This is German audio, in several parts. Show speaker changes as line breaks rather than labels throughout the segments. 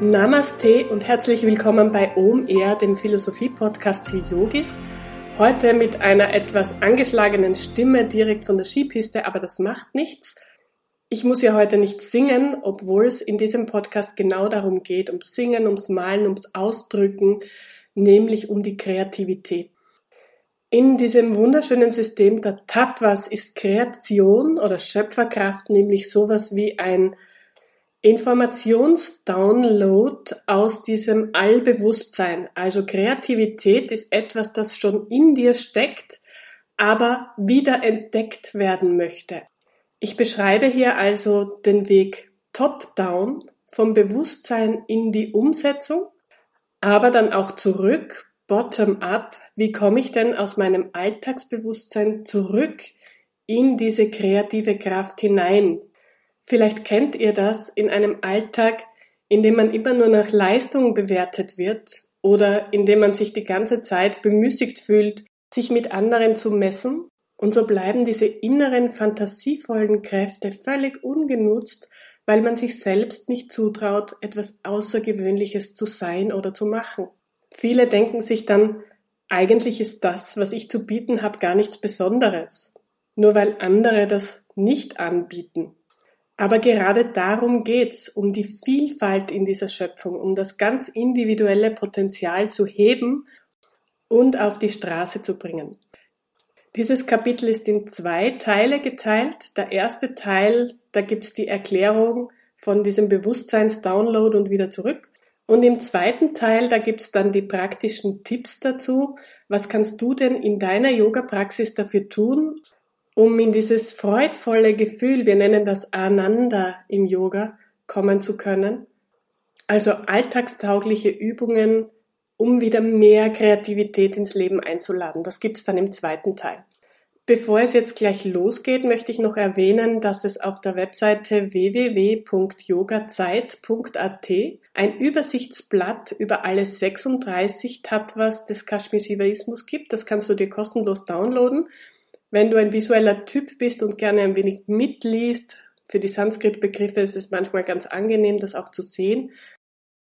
Namaste und herzlich willkommen bei OMR, dem Philosophie-Podcast für Yogis. Heute mit einer etwas angeschlagenen Stimme direkt von der Skipiste, aber das macht nichts. Ich muss ja heute nicht singen, obwohl es in diesem Podcast genau darum geht, ums Singen, ums Malen, ums Ausdrücken, nämlich um die Kreativität. In diesem wunderschönen System der Tattvas ist Kreation oder Schöpferkraft nämlich sowas wie ein Informationsdownload aus diesem Allbewusstsein. Also Kreativität ist etwas, das schon in dir steckt, aber wieder entdeckt werden möchte. Ich beschreibe hier also den Weg top-down vom Bewusstsein in die Umsetzung, aber dann auch zurück, bottom-up. Wie komme ich denn aus meinem Alltagsbewusstsein zurück in diese kreative Kraft hinein, Vielleicht kennt ihr das in einem Alltag, in dem man immer nur nach Leistung bewertet wird oder in dem man sich die ganze Zeit bemüßigt fühlt, sich mit anderen zu messen. Und so bleiben diese inneren fantasievollen Kräfte völlig ungenutzt, weil man sich selbst nicht zutraut, etwas Außergewöhnliches zu sein oder zu machen. Viele denken sich dann, eigentlich ist das, was ich zu bieten habe, gar nichts Besonderes, nur weil andere das nicht anbieten. Aber gerade darum geht's, um die Vielfalt in dieser Schöpfung, um das ganz individuelle Potenzial zu heben und auf die Straße zu bringen. Dieses Kapitel ist in zwei Teile geteilt. Der erste Teil, da gibt's die Erklärung von diesem Bewusstseinsdownload und wieder zurück. Und im zweiten Teil, da gibt's dann die praktischen Tipps dazu. Was kannst du denn in deiner Yoga-Praxis dafür tun, um in dieses freudvolle Gefühl, wir nennen das Ananda im Yoga, kommen zu können. Also alltagstaugliche Übungen, um wieder mehr Kreativität ins Leben einzuladen. Das gibt's dann im zweiten Teil. Bevor es jetzt gleich losgeht, möchte ich noch erwähnen, dass es auf der Webseite www.yogazeit.at ein Übersichtsblatt über alle 36 Tattvas des Kashmir Shivaismus gibt. Das kannst du dir kostenlos downloaden. Wenn du ein visueller Typ bist und gerne ein wenig mitliest, für die Sanskrit-Begriffe ist es manchmal ganz angenehm, das auch zu sehen,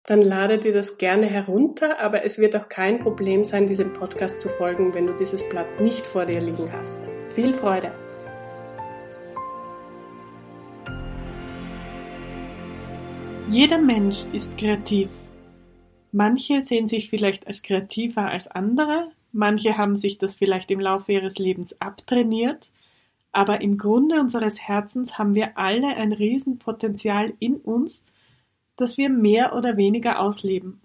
dann lade dir das gerne herunter, aber es wird auch kein Problem sein, diesem Podcast zu folgen, wenn du dieses Blatt nicht vor dir liegen hast. Viel Freude!
Jeder Mensch ist kreativ. Manche sehen sich vielleicht als kreativer als andere, Manche haben sich das vielleicht im Laufe ihres Lebens abtrainiert, aber im Grunde unseres Herzens haben wir alle ein Riesenpotenzial in uns, das wir mehr oder weniger ausleben.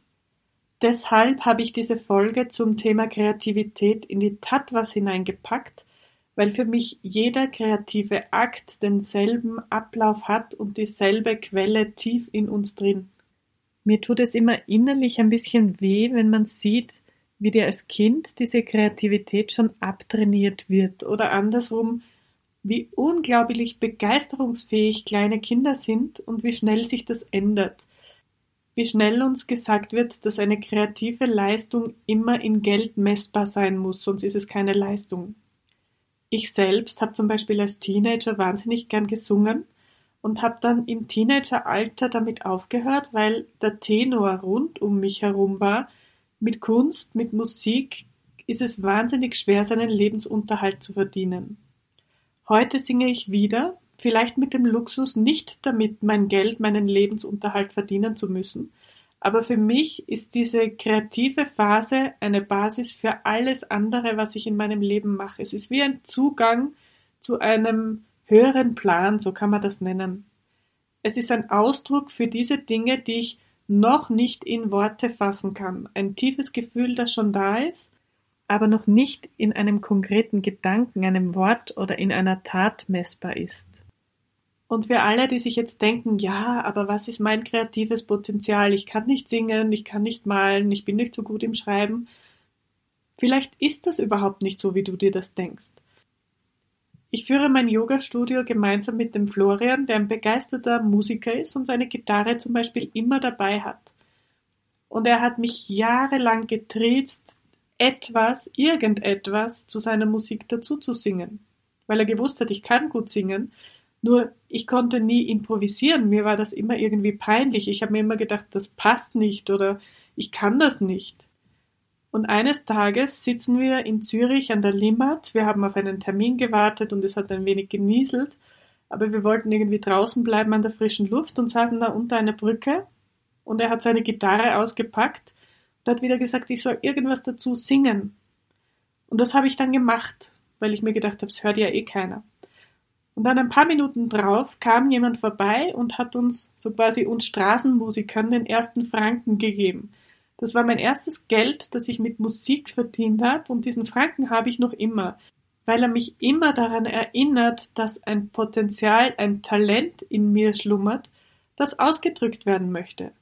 Deshalb habe ich diese Folge zum Thema Kreativität in die Tattvas hineingepackt, weil für mich jeder kreative Akt denselben Ablauf hat und dieselbe Quelle tief in uns drin. Mir tut es immer innerlich ein bisschen weh, wenn man sieht, wie dir als Kind diese Kreativität schon abtrainiert wird oder andersrum, wie unglaublich begeisterungsfähig kleine Kinder sind und wie schnell sich das ändert. Wie schnell uns gesagt wird, dass eine kreative Leistung immer in Geld messbar sein muss, sonst ist es keine Leistung. Ich selbst habe zum Beispiel als Teenager wahnsinnig gern gesungen und habe dann im Teenageralter damit aufgehört, weil der Tenor rund um mich herum war, mit Kunst, mit Musik ist es wahnsinnig schwer, seinen Lebensunterhalt zu verdienen. Heute singe ich wieder, vielleicht mit dem Luxus, nicht damit mein Geld, meinen Lebensunterhalt verdienen zu müssen, aber für mich ist diese kreative Phase eine Basis für alles andere, was ich in meinem Leben mache. Es ist wie ein Zugang zu einem höheren Plan, so kann man das nennen. Es ist ein Ausdruck für diese Dinge, die ich noch nicht in Worte fassen kann. Ein tiefes Gefühl, das schon da ist, aber noch nicht in einem konkreten Gedanken, einem Wort oder in einer Tat messbar ist. Und für alle, die sich jetzt denken, ja, aber was ist mein kreatives Potenzial? Ich kann nicht singen, ich kann nicht malen, ich bin nicht so gut im Schreiben. Vielleicht ist das überhaupt nicht so, wie du dir das denkst. Ich führe mein Yoga-Studio gemeinsam mit dem Florian, der ein begeisterter Musiker ist und seine Gitarre zum Beispiel immer dabei hat. Und er hat mich jahrelang getriezt, etwas, irgendetwas zu seiner Musik dazu zu singen. Weil er gewusst hat, ich kann gut singen, Nur ich konnte nie improvisieren, mir war das immer irgendwie peinlich. Ich habe mir immer gedacht, das passt nicht oder ich kann das nicht. Und eines Tages sitzen wir in Zürich an der Limmat. Wir haben auf einen Termin gewartet und es hat ein wenig genieselt, aber wir wollten irgendwie draußen bleiben an der frischen Luft und saßen da unter einer Brücke und er hat seine Gitarre ausgepackt und hat wieder gesagt, ich soll irgendwas dazu singen. Und das habe ich dann gemacht, weil ich mir gedacht habe, es hört ja eh keiner. Und dann ein paar Minuten drauf kam jemand vorbei und hat uns, so quasi uns Straßenmusikern, den ersten Franken gegeben. Das war mein erstes Geld, das ich mit Musik verdient habe und diesen Franken habe ich noch immer, weil er mich immer daran erinnert, dass ein Potenzial, ein Talent in mir schlummert, das ausgedrückt werden möchte.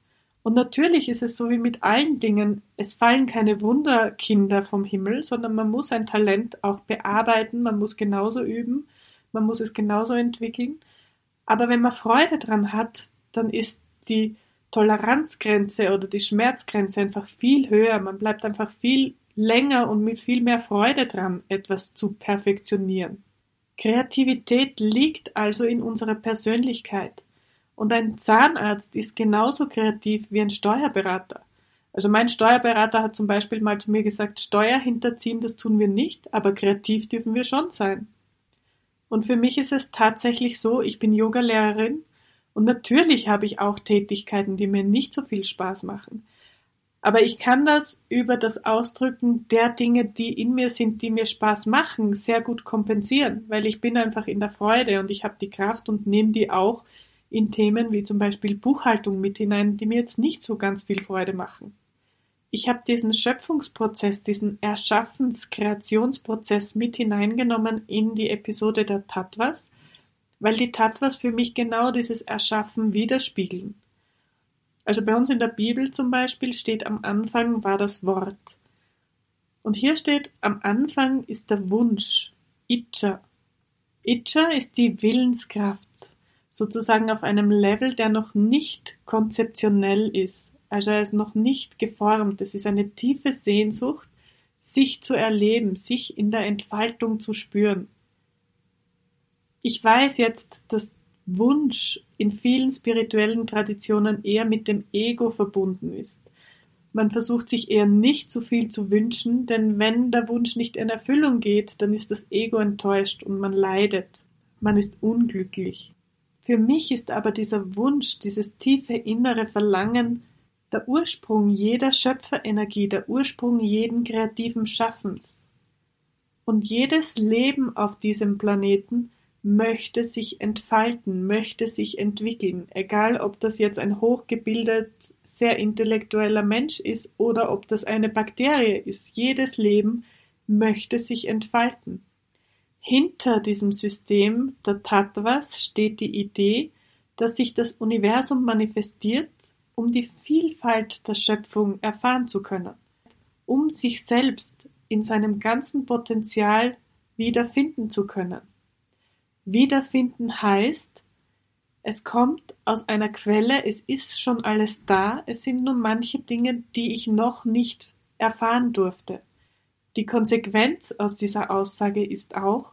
Und natürlich ist es so wie mit allen Dingen, es fallen keine Wunderkinder vom Himmel, sondern man muss ein Talent auch bearbeiten, man muss genauso üben man muss es genauso entwickeln. Aber wenn man Freude dran hat, dann ist die Toleranzgrenze oder die Schmerzgrenze einfach viel höher. Man bleibt einfach viel länger und mit viel mehr Freude dran, etwas zu perfektionieren. Kreativität liegt also in unserer Persönlichkeit. Und ein Zahnarzt ist genauso kreativ wie ein Steuerberater. Also mein Steuerberater hat zum Beispiel mal zu mir gesagt, Steuer hinterziehen, das tun wir nicht, aber kreativ dürfen wir schon sein. Und für mich ist es tatsächlich so, ich bin Yogalehrerin und natürlich habe ich auch Tätigkeiten, die mir nicht so viel Spaß machen. Aber ich kann das über das Ausdrücken der Dinge, die in mir sind, die mir Spaß machen, sehr gut kompensieren, weil ich bin einfach in der Freude und ich habe die Kraft und nehme die auch in Themen wie zum Beispiel Buchhaltung mit hinein, die mir jetzt nicht so ganz viel Freude machen ich habe diesen Schöpfungsprozess, diesen Erschaffens-, Kreationsprozess mit hineingenommen in die Episode der Tattvas, weil die Tattvas für mich genau dieses Erschaffen widerspiegeln. Also bei uns in der Bibel zum Beispiel steht am Anfang war das Wort. Und hier steht am Anfang ist der Wunsch, Itcha. Itcha ist die Willenskraft, sozusagen auf einem Level, der noch nicht konzeptionell ist. Also er ist noch nicht geformt. Es ist eine tiefe Sehnsucht, sich zu erleben, sich in der Entfaltung zu spüren. Ich weiß jetzt, dass Wunsch in vielen spirituellen Traditionen eher mit dem Ego verbunden ist. Man versucht sich eher nicht zu viel zu wünschen, denn wenn der Wunsch nicht in Erfüllung geht, dann ist das Ego enttäuscht und man leidet. Man ist unglücklich. Für mich ist aber dieser Wunsch, dieses tiefe innere Verlangen der Ursprung jeder Schöpferenergie, der Ursprung jeden kreativen Schaffens. Und jedes Leben auf diesem Planeten möchte sich entfalten, möchte sich entwickeln, egal ob das jetzt ein hochgebildet, sehr intellektueller Mensch ist oder ob das eine Bakterie ist. Jedes Leben möchte sich entfalten. Hinter diesem System der Tattvas steht die Idee, dass sich das Universum manifestiert um die Vielfalt der Schöpfung erfahren zu können, um sich selbst in seinem ganzen Potenzial wiederfinden zu können. Wiederfinden heißt, es kommt aus einer Quelle, es ist schon alles da, es sind nur manche Dinge, die ich noch nicht erfahren durfte. Die Konsequenz aus dieser Aussage ist auch,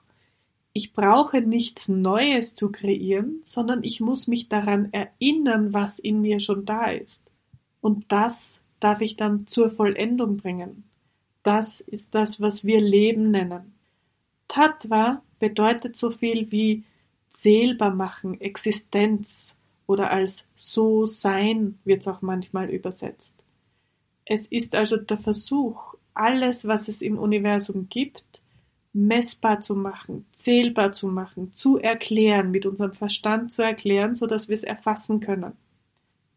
ich brauche nichts Neues zu kreieren, sondern ich muss mich daran erinnern, was in mir schon da ist. Und das darf ich dann zur Vollendung bringen. Das ist das, was wir Leben nennen. Tattva bedeutet so viel wie zählbar machen, Existenz oder als so sein wird es auch manchmal übersetzt. Es ist also der Versuch, alles, was es im Universum gibt, messbar zu machen, zählbar zu machen, zu erklären, mit unserem Verstand zu erklären, so dass wir es erfassen können.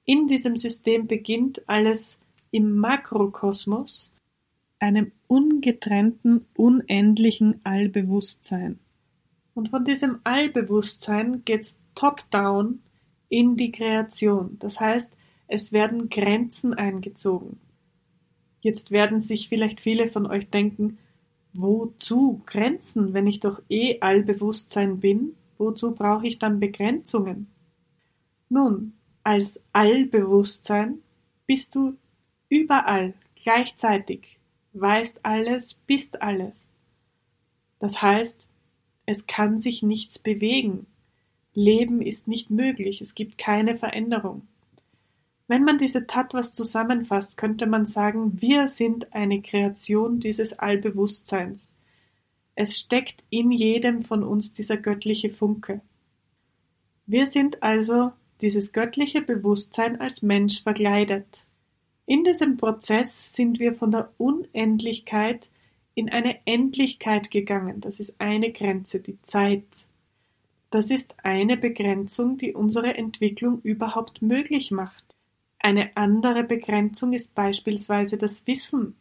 In diesem System beginnt alles im Makrokosmos, einem ungetrennten, unendlichen Allbewusstsein. Und von diesem Allbewusstsein geht's top-down in die Kreation. Das heißt, es werden Grenzen eingezogen. Jetzt werden sich vielleicht viele von euch denken, Wozu Grenzen, wenn ich doch eh Allbewusstsein bin? Wozu brauche ich dann Begrenzungen? Nun, als Allbewusstsein bist du überall gleichzeitig, weißt alles, bist alles. Das heißt, es kann sich nichts bewegen. Leben ist nicht möglich, es gibt keine Veränderung. Wenn man diese Tattvas zusammenfasst, könnte man sagen, wir sind eine Kreation dieses Allbewusstseins. Es steckt in jedem von uns dieser göttliche Funke. Wir sind also dieses göttliche Bewusstsein als Mensch verkleidet. In diesem Prozess sind wir von der Unendlichkeit in eine Endlichkeit gegangen. Das ist eine Grenze, die Zeit. Das ist eine Begrenzung, die unsere Entwicklung überhaupt möglich macht. Eine andere Begrenzung ist beispielsweise das Wissen.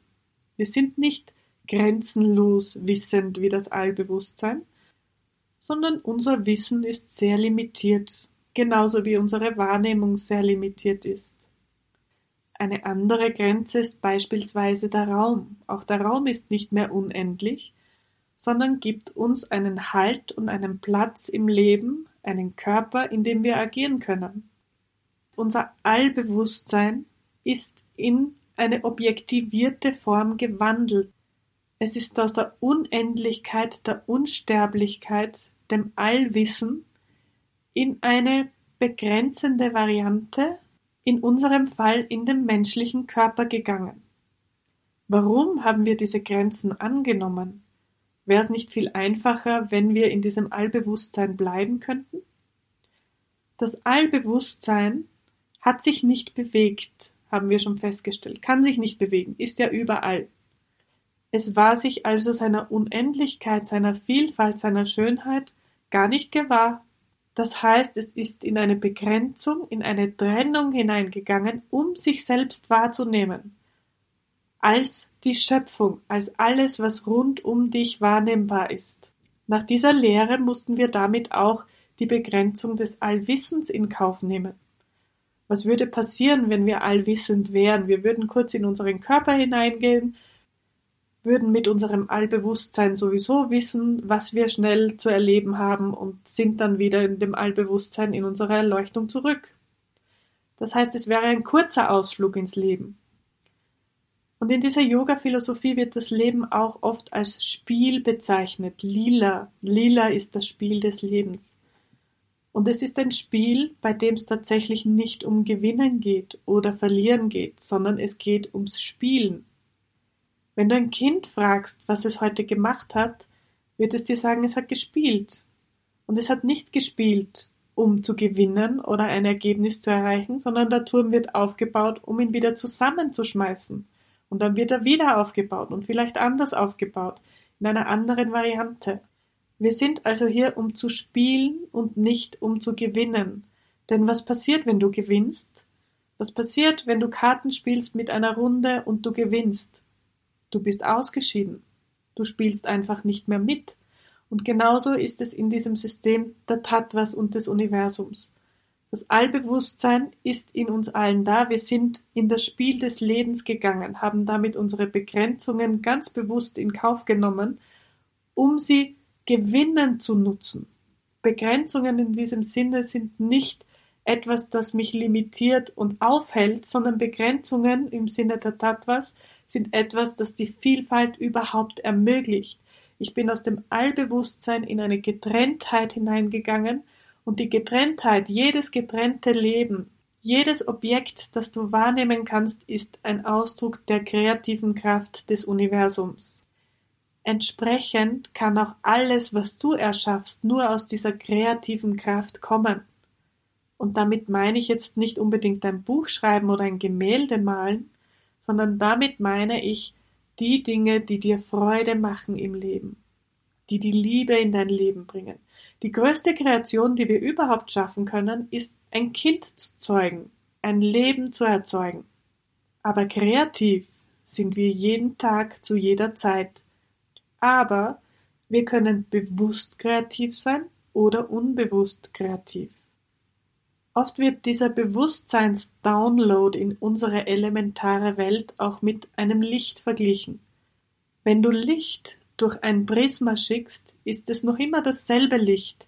Wir sind nicht grenzenlos wissend wie das Allbewusstsein, sondern unser Wissen ist sehr limitiert, genauso wie unsere Wahrnehmung sehr limitiert ist. Eine andere Grenze ist beispielsweise der Raum. Auch der Raum ist nicht mehr unendlich, sondern gibt uns einen Halt und einen Platz im Leben, einen Körper, in dem wir agieren können. Unser Allbewusstsein ist in eine objektivierte Form gewandelt. Es ist aus der Unendlichkeit, der Unsterblichkeit, dem Allwissen in eine begrenzende Variante, in unserem Fall in den menschlichen Körper gegangen. Warum haben wir diese Grenzen angenommen? Wäre es nicht viel einfacher, wenn wir in diesem Allbewusstsein bleiben könnten? Das Allbewusstsein hat sich nicht bewegt, haben wir schon festgestellt, kann sich nicht bewegen, ist ja überall. Es war sich also seiner Unendlichkeit, seiner Vielfalt, seiner Schönheit gar nicht gewahr. Das heißt, es ist in eine Begrenzung, in eine Trennung hineingegangen, um sich selbst wahrzunehmen als die Schöpfung, als alles, was rund um dich wahrnehmbar ist. Nach dieser Lehre mussten wir damit auch die Begrenzung des Allwissens in Kauf nehmen. Was würde passieren, wenn wir allwissend wären? Wir würden kurz in unseren Körper hineingehen, würden mit unserem Allbewusstsein sowieso wissen, was wir schnell zu erleben haben und sind dann wieder in dem Allbewusstsein in unserer Erleuchtung zurück. Das heißt, es wäre ein kurzer Ausflug ins Leben. Und in dieser Yoga-Philosophie wird das Leben auch oft als Spiel bezeichnet. Lila. Lila ist das Spiel des Lebens. Und es ist ein Spiel, bei dem es tatsächlich nicht um Gewinnen geht oder Verlieren geht, sondern es geht ums Spielen. Wenn du ein Kind fragst, was es heute gemacht hat, wird es dir sagen, es hat gespielt. Und es hat nicht gespielt, um zu gewinnen oder ein Ergebnis zu erreichen, sondern der Turm wird aufgebaut, um ihn wieder zusammenzuschmeißen. Und dann wird er wieder aufgebaut und vielleicht anders aufgebaut, in einer anderen Variante. Wir sind also hier, um zu spielen und nicht um zu gewinnen. Denn was passiert, wenn du gewinnst? Was passiert, wenn du Karten spielst mit einer Runde und du gewinnst? Du bist ausgeschieden. Du spielst einfach nicht mehr mit. Und genauso ist es in diesem System der Tattvas und des Universums. Das Allbewusstsein ist in uns allen da. Wir sind in das Spiel des Lebens gegangen, haben damit unsere Begrenzungen ganz bewusst in Kauf genommen, um sie gewinnend zu nutzen. Begrenzungen in diesem Sinne sind nicht etwas, das mich limitiert und aufhält, sondern Begrenzungen im Sinne der Tattvas sind etwas, das die Vielfalt überhaupt ermöglicht. Ich bin aus dem Allbewusstsein in eine Getrenntheit hineingegangen, und die Getrenntheit, jedes getrennte Leben, jedes Objekt, das du wahrnehmen kannst, ist ein Ausdruck der kreativen Kraft des Universums. Entsprechend kann auch alles, was du erschaffst, nur aus dieser kreativen Kraft kommen. Und damit meine ich jetzt nicht unbedingt ein Buch schreiben oder ein Gemälde malen, sondern damit meine ich die Dinge, die dir Freude machen im Leben, die die Liebe in dein Leben bringen, die größte Kreation, die wir überhaupt schaffen können, ist ein Kind zu zeugen, ein Leben zu erzeugen. Aber kreativ sind wir jeden Tag zu jeder Zeit. Aber wir können bewusst kreativ sein oder unbewusst kreativ. Oft wird dieser Bewusstseins-Download in unsere elementare Welt auch mit einem Licht verglichen. Wenn du Licht durch ein Prisma schickst, ist es noch immer dasselbe Licht,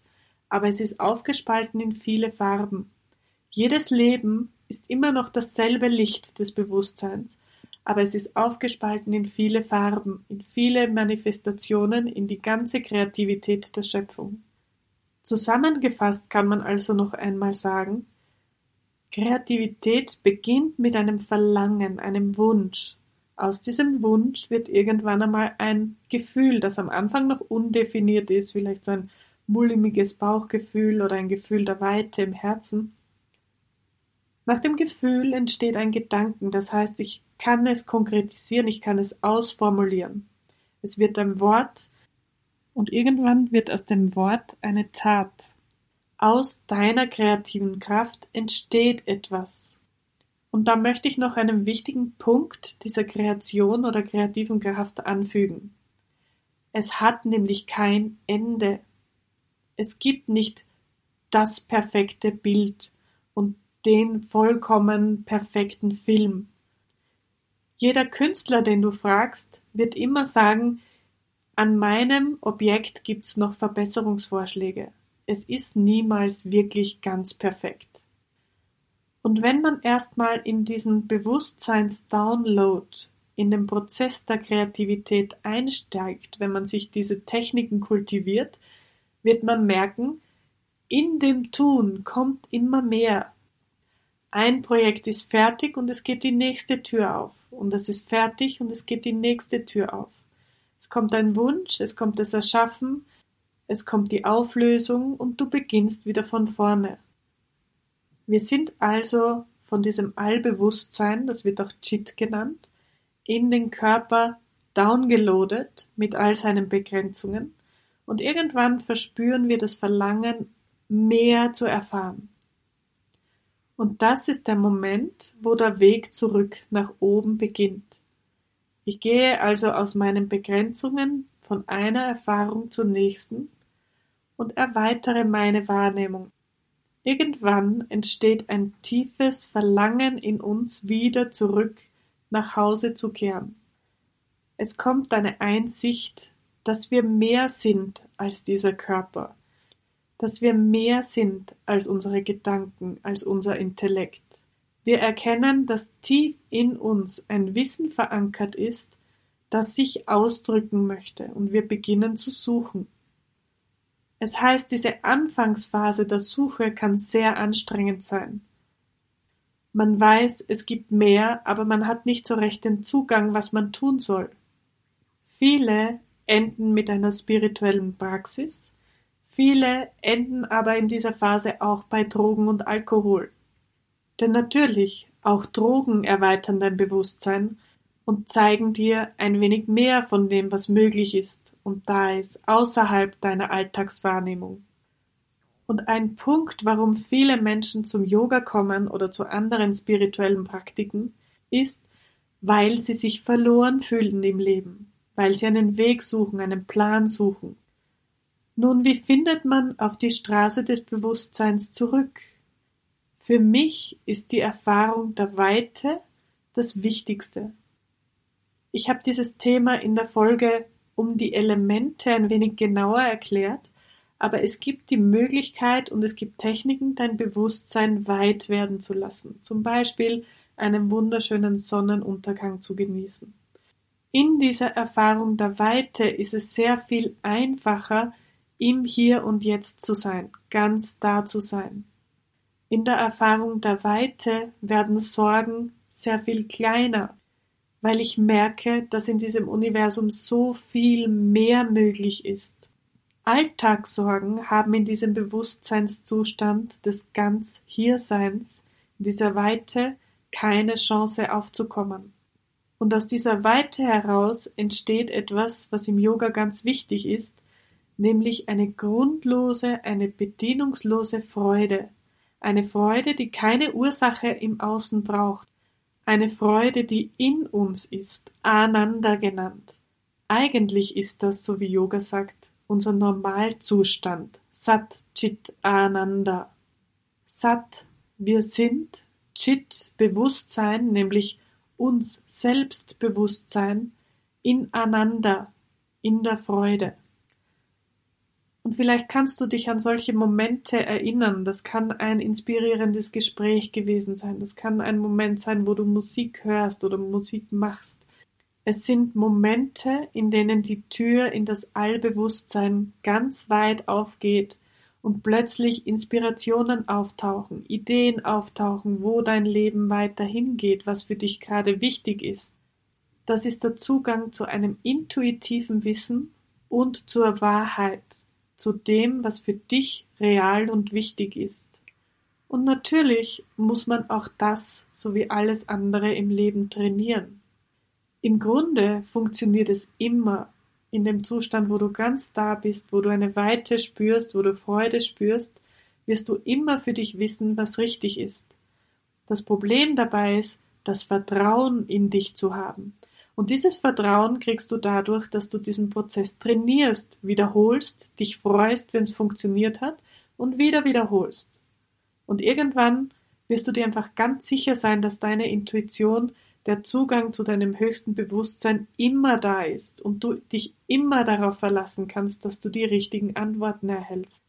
aber es ist aufgespalten in viele Farben. Jedes Leben ist immer noch dasselbe Licht des Bewusstseins, aber es ist aufgespalten in viele Farben, in viele Manifestationen, in die ganze Kreativität der Schöpfung. Zusammengefasst kann man also noch einmal sagen, Kreativität beginnt mit einem Verlangen, einem Wunsch. Aus diesem Wunsch wird irgendwann einmal ein Gefühl, das am Anfang noch undefiniert ist, vielleicht so ein mulmiges Bauchgefühl oder ein Gefühl der Weite im Herzen. Nach dem Gefühl entsteht ein Gedanken, das heißt, ich kann es konkretisieren, ich kann es ausformulieren. Es wird ein Wort und irgendwann wird aus dem Wort eine Tat. Aus deiner kreativen Kraft entsteht etwas. Und da möchte ich noch einen wichtigen Punkt dieser Kreation oder kreativen Kraft anfügen. Es hat nämlich kein Ende. Es gibt nicht das perfekte Bild und den vollkommen perfekten Film. Jeder Künstler, den du fragst, wird immer sagen, an meinem Objekt gibt's noch Verbesserungsvorschläge. Es ist niemals wirklich ganz perfekt. Und wenn man erstmal in diesen Bewusstseins-Download, in den Prozess der Kreativität einsteigt, wenn man sich diese Techniken kultiviert, wird man merken, in dem Tun kommt immer mehr. Ein Projekt ist fertig und es geht die nächste Tür auf. Und es ist fertig und es geht die nächste Tür auf. Es kommt ein Wunsch, es kommt das Erschaffen, es kommt die Auflösung und du beginnst wieder von vorne. Wir sind also von diesem Allbewusstsein, das wird auch Chit genannt, in den Körper downgeloadet mit all seinen Begrenzungen und irgendwann verspüren wir das Verlangen, mehr zu erfahren. Und das ist der Moment, wo der Weg zurück nach oben beginnt. Ich gehe also aus meinen Begrenzungen von einer Erfahrung zur nächsten und erweitere meine Wahrnehmung Irgendwann entsteht ein tiefes Verlangen in uns, wieder zurück nach Hause zu kehren. Es kommt eine Einsicht, dass wir mehr sind als dieser Körper, dass wir mehr sind als unsere Gedanken, als unser Intellekt. Wir erkennen, dass tief in uns ein Wissen verankert ist, das sich ausdrücken möchte, und wir beginnen zu suchen. Es heißt, diese Anfangsphase der Suche kann sehr anstrengend sein. Man weiß, es gibt mehr, aber man hat nicht so recht den Zugang, was man tun soll. Viele enden mit einer spirituellen Praxis, viele enden aber in dieser Phase auch bei Drogen und Alkohol. Denn natürlich, auch Drogen erweitern dein Bewusstsein und zeigen dir ein wenig mehr von dem, was möglich ist und da ist, außerhalb deiner Alltagswahrnehmung. Und ein Punkt, warum viele Menschen zum Yoga kommen oder zu anderen spirituellen Praktiken, ist, weil sie sich verloren fühlen im Leben, weil sie einen Weg suchen, einen Plan suchen. Nun, wie findet man auf die Straße des Bewusstseins zurück? Für mich ist die Erfahrung der Weite das Wichtigste. Ich habe dieses Thema in der Folge um die Elemente ein wenig genauer erklärt, aber es gibt die Möglichkeit und es gibt Techniken, dein Bewusstsein weit werden zu lassen, zum Beispiel einen wunderschönen Sonnenuntergang zu genießen. In dieser Erfahrung der Weite ist es sehr viel einfacher, im Hier und Jetzt zu sein, ganz da zu sein. In der Erfahrung der Weite werden Sorgen sehr viel kleiner, weil ich merke, dass in diesem Universum so viel mehr möglich ist. Alltagssorgen haben in diesem Bewusstseinszustand des ganz Hierseins, in dieser Weite, keine Chance aufzukommen. Und aus dieser Weite heraus entsteht etwas, was im Yoga ganz wichtig ist, nämlich eine grundlose, eine bedienungslose Freude, eine Freude, die keine Ursache im Außen braucht, eine Freude, die in uns ist, Ananda genannt. Eigentlich ist das, so wie Yoga sagt, unser Normalzustand, Sat Chit Ananda. Sat, wir sind, Chit, Bewusstsein, nämlich uns Selbstbewusstsein, in Ananda, in der Freude. Und vielleicht kannst du dich an solche Momente erinnern. Das kann ein inspirierendes Gespräch gewesen sein. Das kann ein Moment sein, wo du Musik hörst oder Musik machst. Es sind Momente, in denen die Tür in das Allbewusstsein ganz weit aufgeht und plötzlich Inspirationen auftauchen, Ideen auftauchen, wo dein Leben weiter hingeht, was für dich gerade wichtig ist. Das ist der Zugang zu einem intuitiven Wissen und zur Wahrheit, zu dem, was für dich real und wichtig ist. Und natürlich muss man auch das sowie alles andere im Leben trainieren. Im Grunde funktioniert es immer in dem Zustand, wo du ganz da bist, wo du eine Weite spürst, wo du Freude spürst, wirst du immer für dich wissen, was richtig ist. Das Problem dabei ist, das Vertrauen in dich zu haben. Und dieses Vertrauen kriegst du dadurch, dass du diesen Prozess trainierst, wiederholst, dich freust, wenn es funktioniert hat und wieder wiederholst. Und irgendwann wirst du dir einfach ganz sicher sein, dass deine Intuition der Zugang zu deinem höchsten Bewusstsein immer da ist und du dich immer darauf verlassen kannst, dass du die richtigen Antworten erhältst.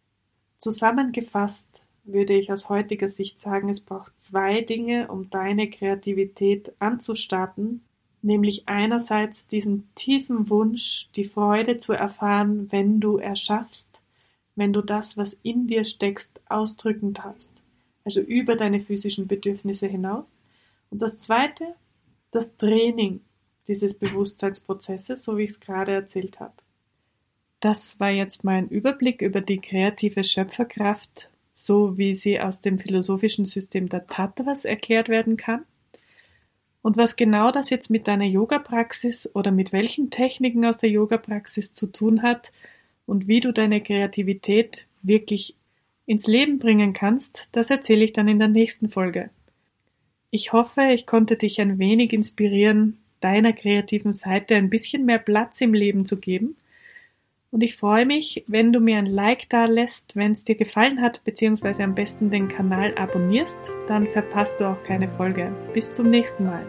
Zusammengefasst würde ich aus heutiger Sicht sagen, es braucht zwei Dinge, um deine Kreativität anzustarten, nämlich einerseits diesen tiefen Wunsch, die Freude zu erfahren, wenn du erschaffst, wenn du das, was in dir steckst, ausdrücken darfst, also über deine physischen Bedürfnisse hinaus. Und das zweite, das Training dieses Bewusstseinsprozesses, so wie ich es gerade erzählt habe. Das war jetzt mein Überblick über die kreative Schöpferkraft, so wie sie aus dem philosophischen System der Tattvas erklärt werden kann. Und was genau das jetzt mit deiner Yoga-Praxis oder mit welchen Techniken aus der Yoga-Praxis zu tun hat und wie du deine Kreativität wirklich ins Leben bringen kannst, das erzähle ich dann in der nächsten Folge. Ich hoffe, ich konnte dich ein wenig inspirieren, deiner kreativen Seite ein bisschen mehr Platz im Leben zu geben. Und ich freue mich, wenn du mir ein Like da lässt, wenn es dir gefallen hat, beziehungsweise am besten den Kanal abonnierst, dann verpasst du auch keine Folge. Bis zum nächsten Mal.